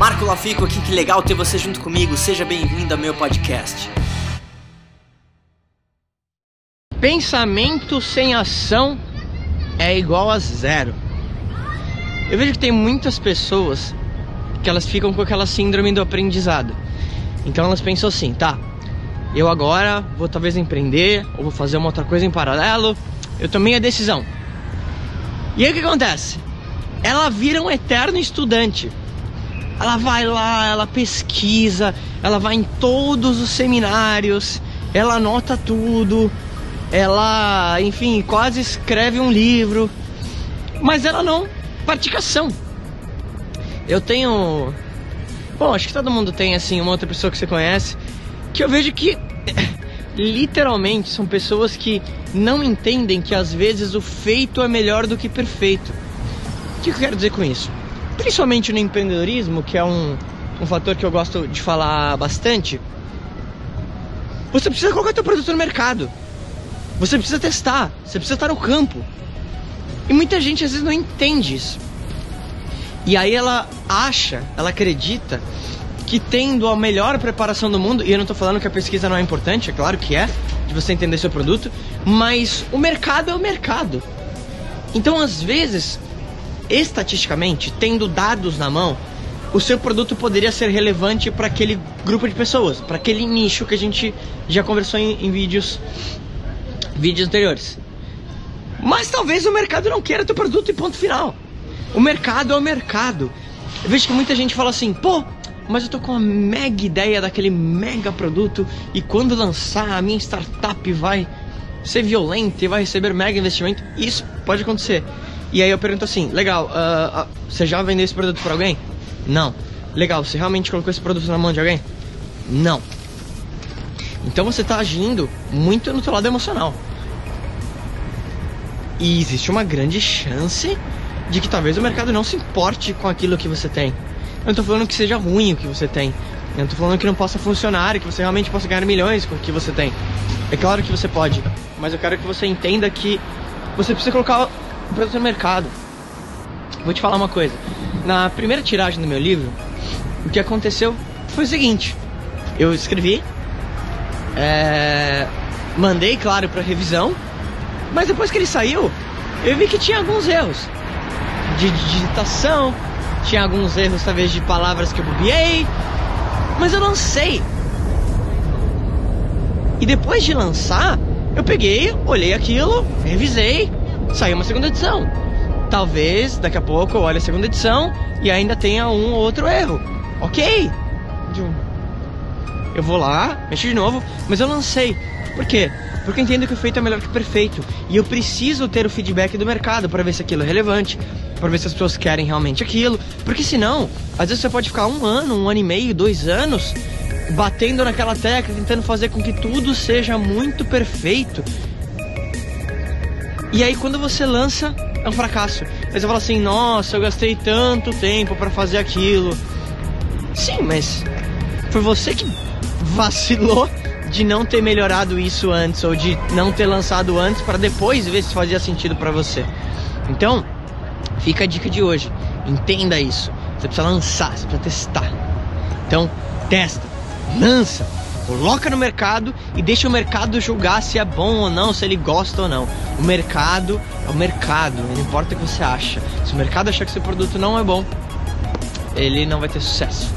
Marco Lafico aqui, que legal ter você junto comigo. Seja bem-vindo ao meu podcast. Pensamento sem ação é igual a zero. Eu vejo que tem muitas pessoas que elas ficam com aquela síndrome do aprendizado. Então elas pensam assim, tá? Eu agora vou talvez empreender ou vou fazer uma outra coisa em paralelo. Eu tomei a decisão. E aí o que acontece? Ela vira um eterno estudante. Ela vai lá, ela pesquisa, ela vai em todos os seminários, ela anota tudo, ela, enfim, quase escreve um livro, mas ela não pratica ação. Eu tenho. Bom, acho que todo mundo tem, assim, uma outra pessoa que você conhece, que eu vejo que literalmente são pessoas que não entendem que às vezes o feito é melhor do que perfeito. O que eu quero dizer com isso? Principalmente no empreendedorismo, que é um, um fator que eu gosto de falar bastante, você precisa colocar seu produto no mercado. Você precisa testar, você precisa estar no campo. E muita gente às vezes não entende isso. E aí ela acha, ela acredita que tendo a melhor preparação do mundo, e eu não estou falando que a pesquisa não é importante, é claro que é, de você entender seu produto, mas o mercado é o mercado. Então, às vezes, estatisticamente, tendo dados na mão, o seu produto poderia ser relevante para aquele grupo de pessoas, para aquele nicho que a gente já conversou em, em, vídeos vídeos anteriores. Mas talvez o mercado não queira teu produto e ponto final. O mercado é o mercado. Eu vejo que muita gente fala assim, pô, mas eu tô com uma mega ideia daquele mega produto e quando lançar a minha startup vai ser violenta e vai receber mega investimento. Isso pode acontecer. E aí eu pergunto assim, legal, uh, uh, você já vendeu esse produto para alguém? Não. Legal, você realmente colocou esse produto na mão de alguém? Não. Então você está agindo muito no teu lado emocional. E existe uma grande chance de que talvez o mercado não se importe com aquilo que você tem. Eu não tô falando que seja ruim o que você tem. Eu não tô falando que não possa funcionar e que você realmente possa ganhar milhões com o que você tem. É claro que você pode, mas eu quero que você entenda que você precisa colocar o produto no mercado. Vou te falar uma coisa. Na primeira tiragem do meu livro, o que aconteceu foi o seguinte: eu escrevi, é, mandei, claro, para revisão, mas depois que ele saiu, eu vi que tinha alguns erros de digitação, tinha alguns erros, talvez, de palavras que eu bobiei. Mas eu lancei. E depois de lançar, eu peguei, olhei aquilo, revisei, saiu uma segunda edição. Talvez daqui a pouco eu olhe a segunda edição e ainda tenha um ou outro erro. Ok. Eu vou lá, mexo de novo, mas eu lancei. Por quê? Porque eu entendo que o feito é melhor que o perfeito. E eu preciso ter o feedback do mercado para ver se aquilo é relevante, para ver se as pessoas querem realmente aquilo. Porque senão, às vezes você pode ficar um ano, um ano e meio, dois anos batendo naquela tecla, tentando fazer com que tudo seja muito perfeito. E aí quando você lança, é um fracasso. Aí você fala assim: "Nossa, eu gastei tanto tempo para fazer aquilo". Sim, mas foi você que vacilou de não ter melhorado isso antes ou de não ter lançado antes para depois ver se fazia sentido para você. Então, fica a dica de hoje. Entenda isso. Você precisa lançar, você precisa testar. Então, testa, lança, coloca no mercado e deixa o mercado julgar se é bom ou não, se ele gosta ou não. O mercado é o mercado, não importa o que você acha. Se o mercado achar que seu produto não é bom, ele não vai ter sucesso.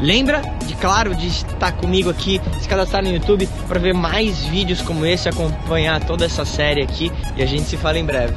Lembra de, claro, de estar comigo aqui, se cadastrar no YouTube para ver mais vídeos como esse, acompanhar toda essa série aqui e a gente se fala em breve.